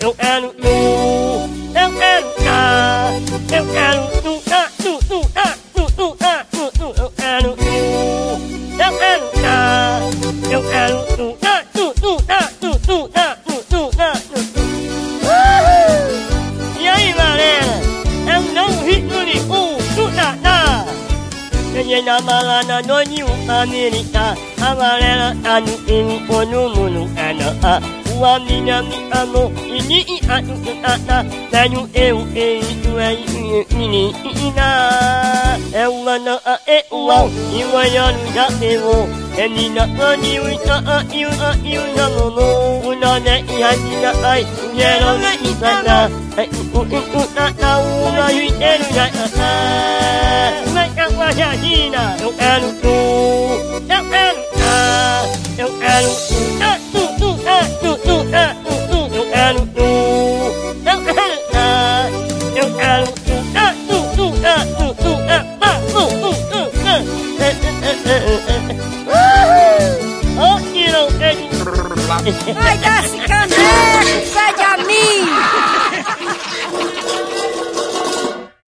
eu quero tu, eu quero tá, eu quero tu, tá, tu, tu, tá, tu, tu, tá, tu, tu, eu quero tu, eu quero tá, eu quero tá, tu, tu, tá, tu, tu, tá, tu, tu, tá, tu, tu. Uhul! E aí, galera? É um novo ritmo de um, tu, tá, tá. Kwenye na malana noni u Amerika Amarela anu inu onu munu ana a Ua mina mi amo ini i atu utata Nanu eu e itu e ini ina E ua na a e ua Iwa yanu da e wo E ni na ani u ta a iu a iu na momo Una ne i hani na ai Uyero na i tata E u u u ta ta u na yu ru na a a Mai ka wa ja jina Eu quero tu Eu quero Vai dar-se caneco, sai de